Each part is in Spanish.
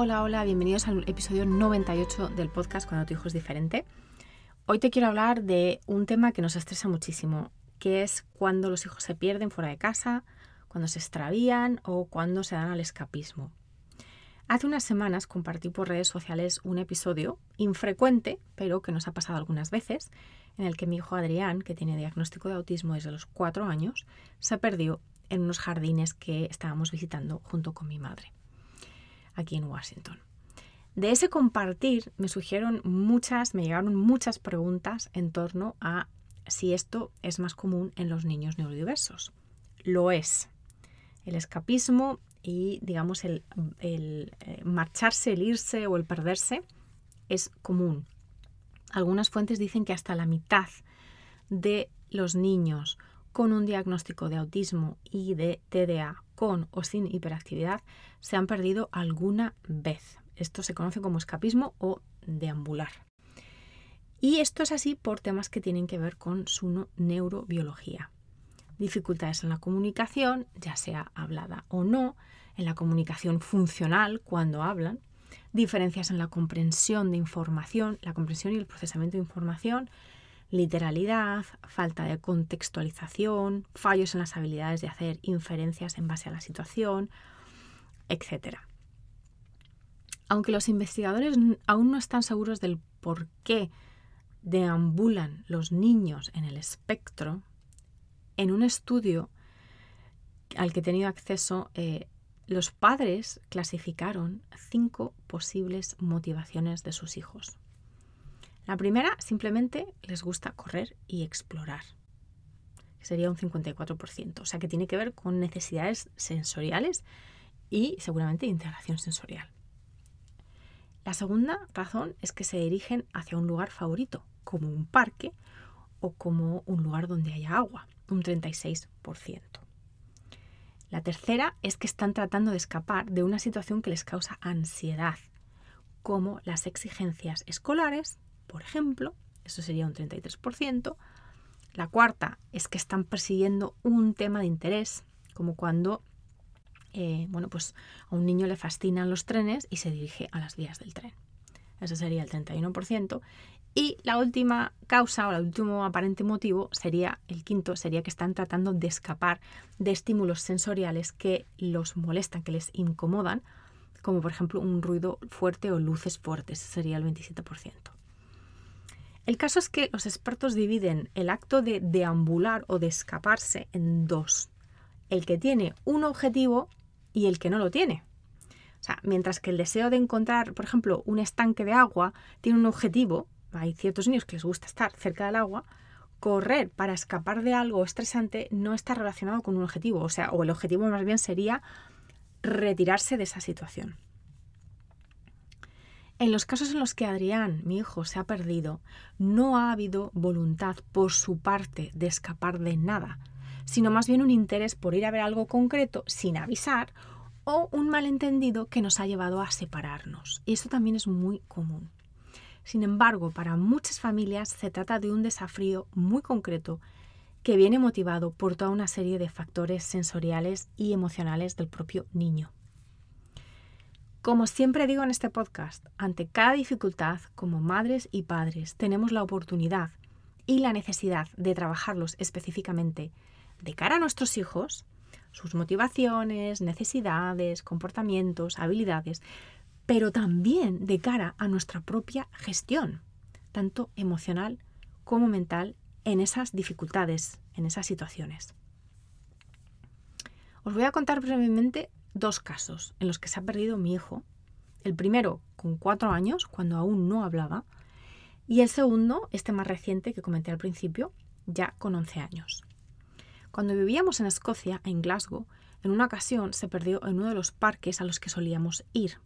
Hola, hola, bienvenidos al episodio 98 del podcast Cuando tu hijo es diferente. Hoy te quiero hablar de un tema que nos estresa muchísimo, que es cuando los hijos se pierden fuera de casa, cuando se extravían o cuando se dan al escapismo. Hace unas semanas compartí por redes sociales un episodio infrecuente, pero que nos ha pasado algunas veces, en el que mi hijo Adrián, que tiene diagnóstico de autismo desde los cuatro años, se perdió en unos jardines que estábamos visitando junto con mi madre aquí en Washington. De ese compartir me surgieron muchas, me llegaron muchas preguntas en torno a si esto es más común en los niños neurodiversos. Lo es. El escapismo y, digamos, el, el eh, marcharse, el irse o el perderse es común. Algunas fuentes dicen que hasta la mitad de los niños con un diagnóstico de autismo y de TDA con o sin hiperactividad se han perdido alguna vez. Esto se conoce como escapismo o deambular. Y esto es así por temas que tienen que ver con su neurobiología. Dificultades en la comunicación, ya sea hablada o no, en la comunicación funcional cuando hablan, diferencias en la comprensión de información, la comprensión y el procesamiento de información, literalidad, falta de contextualización, fallos en las habilidades de hacer inferencias en base a la situación, etc. Aunque los investigadores aún no están seguros del por qué deambulan los niños en el espectro, en un estudio al que he tenido acceso, eh, los padres clasificaron cinco posibles motivaciones de sus hijos. La primera, simplemente les gusta correr y explorar. Sería un 54%. O sea que tiene que ver con necesidades sensoriales y seguramente integración sensorial. La segunda razón es que se dirigen hacia un lugar favorito, como un parque o como un lugar donde haya agua, un 36%. La tercera es que están tratando de escapar de una situación que les causa ansiedad, como las exigencias escolares por ejemplo, eso sería un 33%. La cuarta es que están persiguiendo un tema de interés, como cuando eh, bueno, pues a un niño le fascinan los trenes y se dirige a las vías del tren. Ese sería el 31%. Y la última causa o el último aparente motivo sería, el quinto, sería que están tratando de escapar de estímulos sensoriales que los molestan, que les incomodan, como por ejemplo un ruido fuerte o luces fuertes, sería el 27%. El caso es que los expertos dividen el acto de deambular o de escaparse en dos. El que tiene un objetivo y el que no lo tiene. O sea, mientras que el deseo de encontrar, por ejemplo, un estanque de agua tiene un objetivo, hay ciertos niños que les gusta estar cerca del agua, correr para escapar de algo estresante no está relacionado con un objetivo, o sea, o el objetivo más bien sería retirarse de esa situación. En los casos en los que Adrián, mi hijo, se ha perdido, no ha habido voluntad por su parte de escapar de nada, sino más bien un interés por ir a ver algo concreto sin avisar o un malentendido que nos ha llevado a separarnos. Y esto también es muy común. Sin embargo, para muchas familias se trata de un desafío muy concreto que viene motivado por toda una serie de factores sensoriales y emocionales del propio niño. Como siempre digo en este podcast, ante cada dificultad, como madres y padres, tenemos la oportunidad y la necesidad de trabajarlos específicamente de cara a nuestros hijos, sus motivaciones, necesidades, comportamientos, habilidades, pero también de cara a nuestra propia gestión, tanto emocional como mental, en esas dificultades, en esas situaciones. Os voy a contar brevemente dos casos en los que se ha perdido mi hijo. El primero con cuatro años, cuando aún no hablaba, y el segundo, este más reciente que comenté al principio, ya con 11 años. Cuando vivíamos en Escocia, en Glasgow, en una ocasión se perdió en uno de los parques a los que solíamos ir.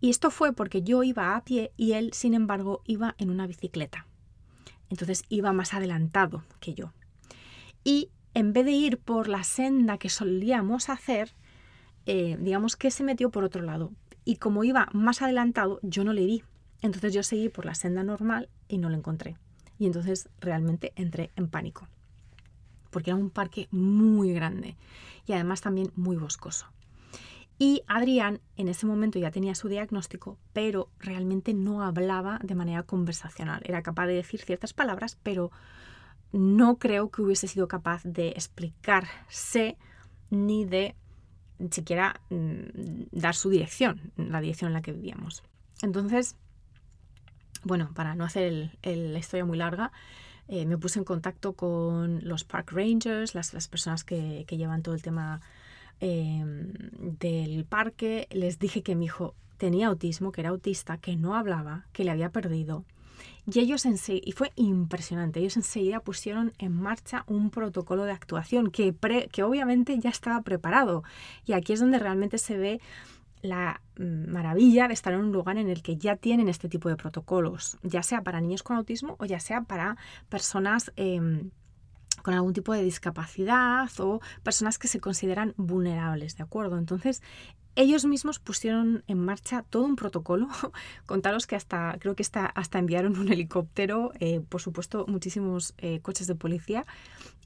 Y esto fue porque yo iba a pie y él, sin embargo, iba en una bicicleta. Entonces iba más adelantado que yo. Y en vez de ir por la senda que solíamos hacer, eh, digamos que se metió por otro lado. Y como iba más adelantado, yo no le vi. Entonces yo seguí por la senda normal y no lo encontré. Y entonces realmente entré en pánico. Porque era un parque muy grande y además también muy boscoso. Y Adrián en ese momento ya tenía su diagnóstico, pero realmente no hablaba de manera conversacional. Era capaz de decir ciertas palabras, pero no creo que hubiese sido capaz de explicarse ni de siquiera mm, dar su dirección, la dirección en la que vivíamos. Entonces, bueno, para no hacer la historia muy larga, eh, me puse en contacto con los park rangers, las, personas que, llevan todo el tema Em, del parque, les dije que mi hijo tenía autismo, que era autista, que no hablaba, que le había perdido. Y ellos y fue impresionante, ellos enseguida pusieron en marcha un protocolo de actuación que, que obviamente ya estaba preparado. Y aquí es donde realmente se ve la maravilla de estar en un lugar en el que ya tienen este tipo de protocolos, ya sea para niños con autismo o ya sea para personas em, con algún tipo de discapacidad o personas que se consideran vulnerables, ¿de acuerdo? Entonces, ellos mismos pusieron en marcha todo un protocolo. Contaros que hasta, creo que hasta, enviaron un helicóptero, eh, por supuesto, muchísimos eh, coches de policía.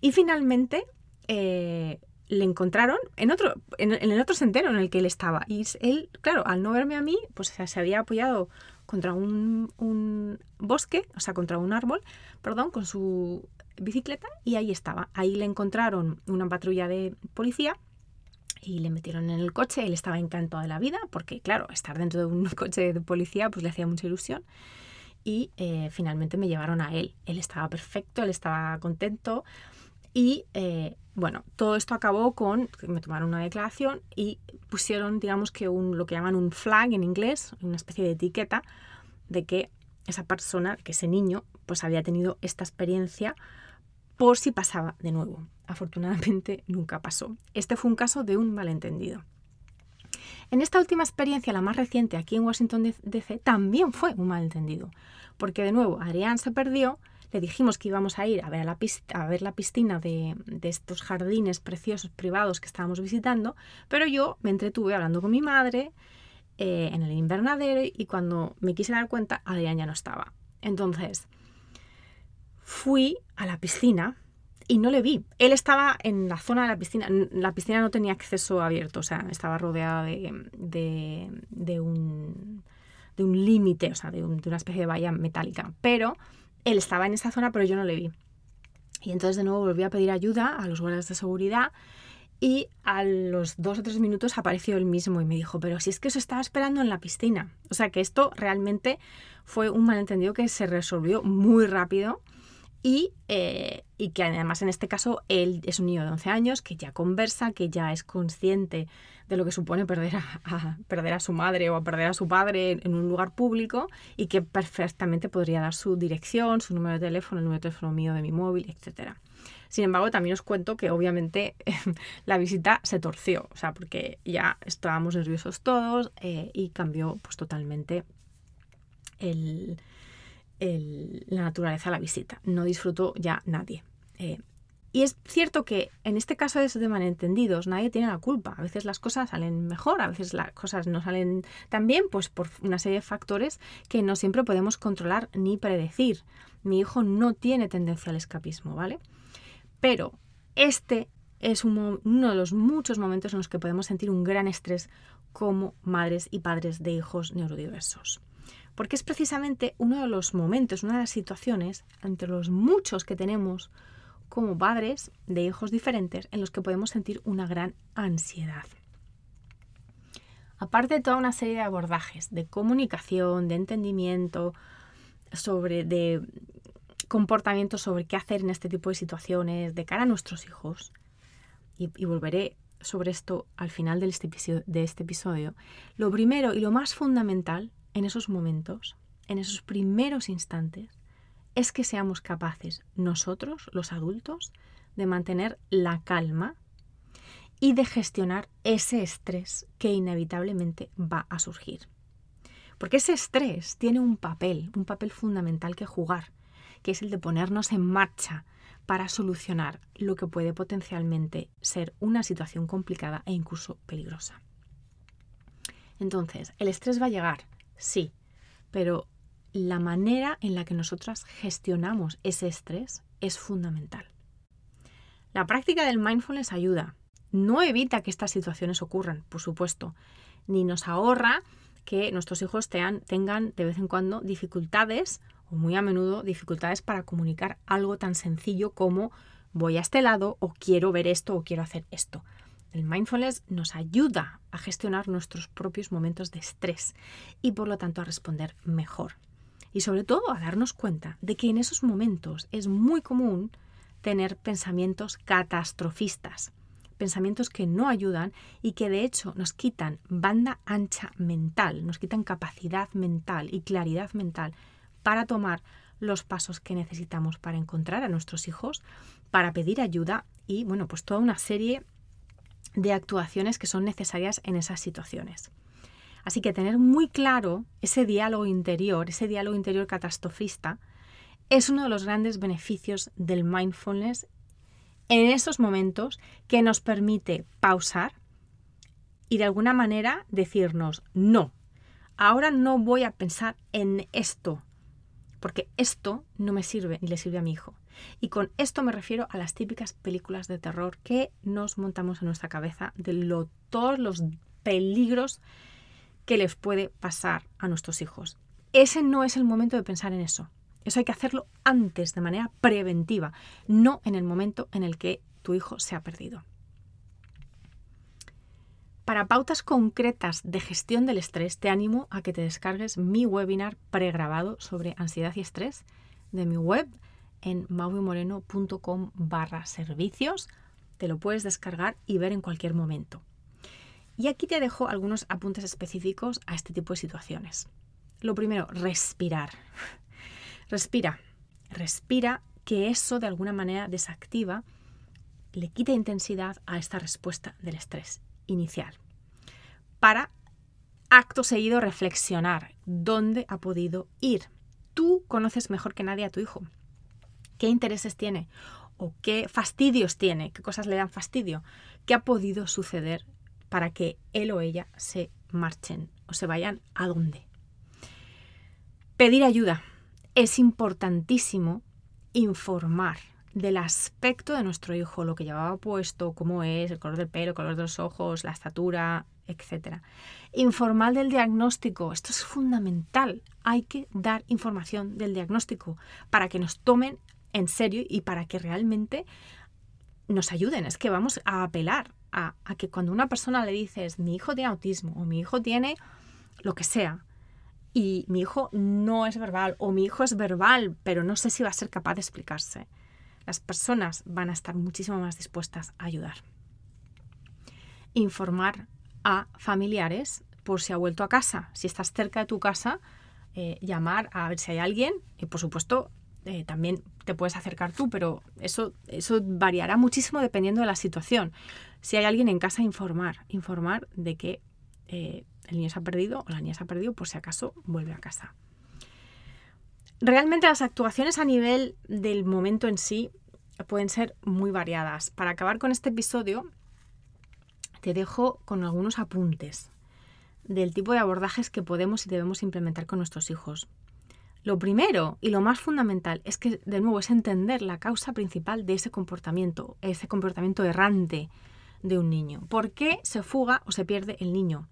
Y finalmente eh, le encontraron en, otro, en, el otro sendero en el que él estaba. Y él, claro, al no verme a mí, pues se había apoyado contra un, un bosque, o sea, contra un árbol, perdón, con su bicicleta y ahí estaba. Ahí le encontraron una patrulla de policía y le metieron en el coche. Él estaba encantado de la vida porque, claro, estar dentro de un coche de policía pues le hacía mucha ilusión. Y eh, finalmente me llevaron a él. Él estaba perfecto, él estaba contento. Y eh, bueno, todo esto acabó con que me tomaron una declaración y pusieron, digamos que un, lo que llaman un flag en inglés, una especie de etiqueta de que esa persona, que ese niño, pues había tenido esta experiencia por si pasaba de nuevo. Afortunadamente nunca pasó. Este fue un caso de un malentendido. En esta última experiencia, la más reciente aquí en Washington DC, también fue un malentendido, porque de nuevo Adrián se perdió, le dijimos que íbamos a ir a ver, la, a ver la piscina de, estos jardines preciosos privados que estábamos visitando, pero yo me entretuve hablando con mi madre eh, en el invernadero y cuando me quise dar cuenta, Adrián ya no estaba. Entonces, fui a la piscina y no le vi. Él estaba en la zona de la piscina. La piscina no tenía acceso abierto, o sea, estaba rodeada de, de, un, de un límite, o sea, de, una especie de valla metálica. Pero él estaba en esa zona, pero yo no le vi. Y entonces de nuevo volví a pedir ayuda a los guardias de seguridad y a los dos o tres minutos apareció él mismo y me dijo, pero si es que os estaba esperando en la piscina. O sea que esto realmente fue un malentendido que se resolvió muy rápido eh, y, que además en este caso él es un niño de 11 años que ya conversa, que ya es consciente de lo que supone perder a, perder a su madre o a perder a su padre en, un lugar público y que perfectamente podría dar su dirección, su número de teléfono, el número de teléfono mío de mi móvil, etc. Sin embargo, también os cuento que obviamente la visita se torció, o sea, porque ya estábamos nerviosos todos eh, y cambió pues totalmente el, la naturaleza la visita. No disfrutó ya nadie. Eh, y es cierto que en este caso de malentendidos nadie tiene la culpa. A veces las cosas salen mejor, a veces las cosas no salen tan bien, pues por una serie de factores que no siempre podemos controlar ni predecir. Mi hijo no tiene tendencia al escapismo, ¿vale? Pero este es uno de los muchos momentos en los que podemos sentir un gran estrés como madres y padres de hijos neurodiversos porque es precisamente uno de los momentos, una de las situaciones, entre los muchos que tenemos como padres de hijos diferentes, en los que podemos sentir una gran ansiedad. Aparte de toda una serie de abordajes de comunicación, de entendimiento, sobre de comportamiento sobre qué hacer en este tipo de situaciones de cara a nuestros hijos, y, volveré sobre esto al final este, de este episodio, lo primero y lo más fundamental en esos momentos, en esos primeros instantes, es que seamos capaces nosotros, los adultos, de mantener la calma y de gestionar ese estrés que inevitablemente va a surgir. Porque ese estrés tiene un papel, un papel fundamental que jugar, que es el de ponernos en marcha para solucionar lo que puede potencialmente ser una situación complicada e incluso peligrosa. Entonces, ¿el estrés va a llegar? Sí, pero la manera en la que nosotras gestionamos ese estrés es fundamental. La práctica del mindfulness ayuda. No evita que estas situaciones ocurran, por supuesto, ni nos ahorra que nuestros hijos tengan de vez en cuando dificultades o muy a menudo dificultades para comunicar algo tan sencillo como voy a este lado o quiero ver esto o quiero hacer esto. El mindfulness nos ayuda a gestionar nuestros propios momentos de estrés y por lo tanto a responder mejor. Y sobre todo a darnos cuenta de que en esos momentos es muy común tener pensamientos catastrofistas, pensamientos que no ayudan y que de hecho nos quitan banda ancha mental, nos quitan capacidad mental y claridad mental para tomar los pasos que necesitamos para encontrar a nuestros hijos, para pedir ayuda y bueno, pues toda una serie de actuaciones que son necesarias en esas situaciones. Así que tener muy claro ese diálogo interior, ese diálogo interior catastrofista, es uno de los grandes beneficios del mindfulness en esos momentos que nos permite pausar y de alguna manera decirnos, no, ahora no voy a pensar en esto, porque esto no me sirve ni le sirve a mi hijo. Y con esto me refiero a las típicas películas de terror que nos montamos en nuestra cabeza de todos los peligros que les puede pasar a nuestros hijos. Ese no es el momento de pensar en eso. Eso hay que hacerlo antes, de manera preventiva, no en el momento en el que tu hijo se ha perdido. Para pautas concretas de gestión del estrés, te animo a que te descargues mi webinar pregrabado sobre ansiedad y estrés de mi web en mauvimoreno.com barra servicios. Te lo puedes descargar y ver en cualquier momento. Y aquí te dejo algunos apuntes específicos a este tipo de situaciones. Lo primero, respirar. Respira, respira que eso de alguna manera desactiva, le quita intensidad a esta respuesta del estrés inicial. Para acto seguido reflexionar dónde ha podido ir. Tú conoces mejor que nadie a tu hijo. ¿Qué intereses tiene? ¿O qué fastidios tiene? ¿Qué cosas le dan fastidio? ¿Qué ha podido suceder para que él o ella se marchen o se vayan a dónde? Pedir ayuda es importantísimo informar del aspecto de nuestro hijo, lo que llevaba puesto, cómo es, el color del pelo, el color de los ojos, la estatura, etc. Informar del diagnóstico, esto es fundamental. Hay que dar información del diagnóstico para que nos tomen en serio y para que realmente nos ayuden. Es que vamos a apelar a, que cuando una persona le dices mi hijo tiene autismo o mi hijo tiene lo que sea, y mi hijo no es verbal o mi hijo es verbal, pero no sé si va a ser capaz de explicarse. Las personas van a estar muchísimo más dispuestas a ayudar. Informar a familiares por si ha vuelto a casa. Si estás cerca de tu casa, eh, llamar a ver si hay alguien y por supuesto eh, también te puedes acercar tú, pero eso, eso variará muchísimo dependiendo de la situación. Si hay alguien en casa, informar, informar de que eh, el niño se ha perdido o la niña se ha perdido, por si acaso vuelve a casa. Realmente las actuaciones a nivel del momento en sí pueden ser muy variadas. Para acabar con este episodio, te dejo con algunos apuntes del tipo de abordajes que podemos y debemos implementar con nuestros hijos. Lo primero y lo más fundamental es que, de nuevo, es entender la causa principal de ese comportamiento, ese comportamiento errante de un niño. ¿Por qué se fuga o se pierde el niño?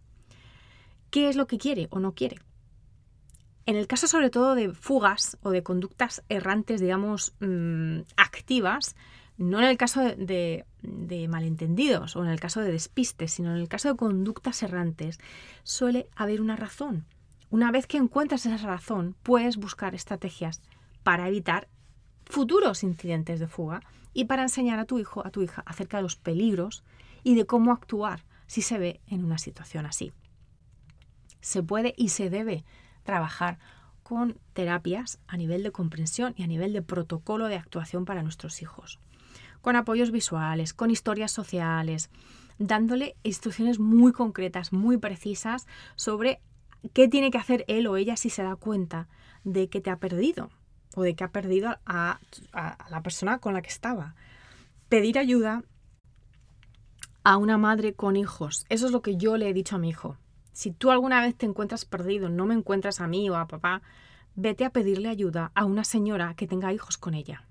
qué es lo que quiere o no quiere. En el caso sobre todo de fugas o de conductas errantes, digamos, mm, activas, no en el caso de, de, malentendidos o en el caso de despistes, sino en el caso de conductas errantes, suele haber una razón. Una vez que encuentras esa razón, puedes buscar estrategias para evitar futuros incidentes de fuga y para enseñar a tu hijo, a tu hija, acerca de los peligros y de cómo actuar si se ve en una situación así. Se puede y se debe trabajar con terapias a nivel de comprensión y a nivel de protocolo de actuación para nuestros hijos, con apoyos visuales, con historias sociales, dándole instrucciones muy concretas, muy precisas sobre ¿qué tiene que hacer él o ella si se da cuenta de que te ha perdido o de que ha perdido a, a la persona con la que estaba? Pedir ayuda a una madre con hijos. Eso es lo que yo le he dicho a mi hijo. Si tú alguna vez te encuentras perdido, no me encuentras a mí o a papá, vete a pedirle ayuda a una señora que tenga hijos con ella.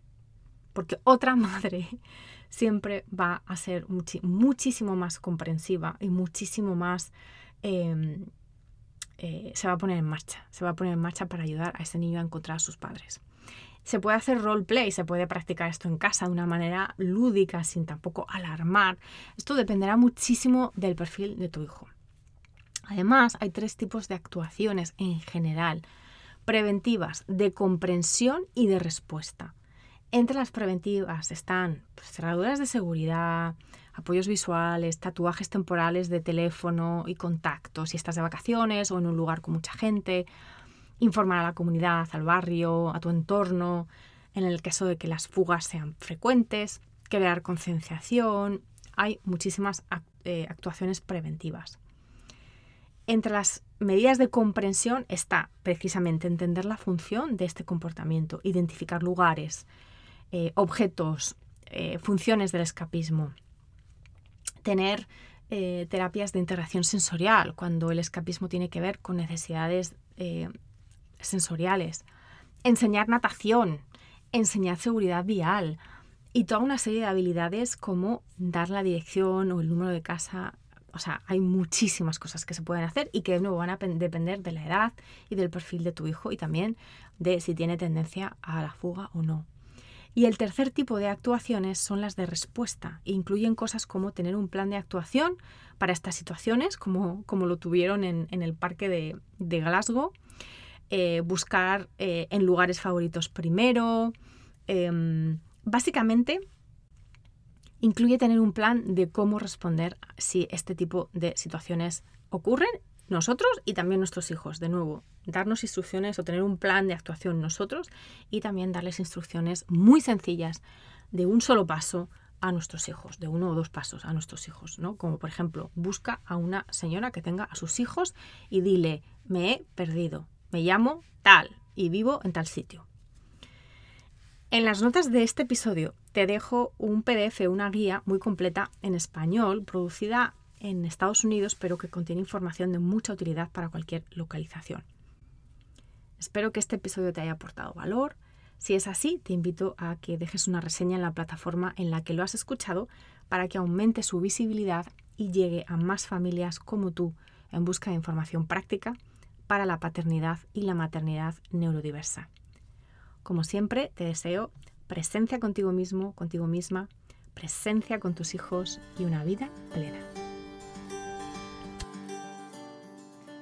Porque otra madre siempre va a ser muchísimo más comprensiva y muchísimo más... Em, eh, se va a poner en marcha, se va a poner en marcha para ayudar a ese niño a encontrar a sus padres. Se puede hacer roleplay, se puede practicar esto en casa de una manera lúdica, sin tampoco alarmar. Esto dependerá muchísimo del perfil de tu hijo. Además, hay tres tipos de actuaciones en general, preventivas, de comprensión y de respuesta. Entre las preventivas están pues, cerraduras de seguridad, apoyos visuales, tatuajes temporales de teléfono y contacto si estás de vacaciones o en un lugar con mucha gente, informar a la comunidad, al barrio, a tu entorno, en el caso de que las fugas sean frecuentes, crear concienciación. Hay muchísimas eh, actuaciones preventivas. Entre las medidas de comprensión está precisamente entender la función de este comportamiento, identificar lugares, eh, objetos, eh, funciones del escapismo, tener eh, terapias de integración sensorial cuando el escapismo tiene que ver con necesidades sensoriales, enseñar natación, enseñar seguridad vial y toda una serie de habilidades como dar la dirección o el número de casa o sea, hay muchísimas cosas que se pueden hacer y que de nuevo van a depender de la edad y del perfil de tu hijo y también de si tiene tendencia a la fuga o no. Y el tercer tipo de actuaciones son las de respuesta. incluyen cosas como tener un plan de actuación para estas situaciones, como, como lo tuvieron en, el parque de, Glasgow, eh, buscar eh, en lugares favoritos primero. Em, básicamente, incluye tener un plan de cómo responder si este tipo de situaciones ocurren nosotros y también nuestros hijos. De nuevo, darnos instrucciones o tener un plan de actuación nosotros y también darles instrucciones muy sencillas de un solo paso a nuestros hijos, de uno o dos pasos a nuestros hijos, ¿no? Como por ejemplo, busca a una señora que tenga a sus hijos y dile, me he perdido, me llamo tal y vivo en tal sitio. En las notas de este episodio te dejo un PDF, una guía muy completa en español, producida en Estados Unidos, pero que contiene información de mucha utilidad para cualquier localización. Espero que este episodio te haya aportado valor. Si es así, te invito a que dejes una reseña en la plataforma en la que lo has escuchado para que aumente su visibilidad y llegue a más familias como tú en busca de información práctica para la paternidad y la maternidad neurodiversa. Como siempre, te deseo presencia contigo mismo, contigo misma, presencia con tus hijos y una vida plena.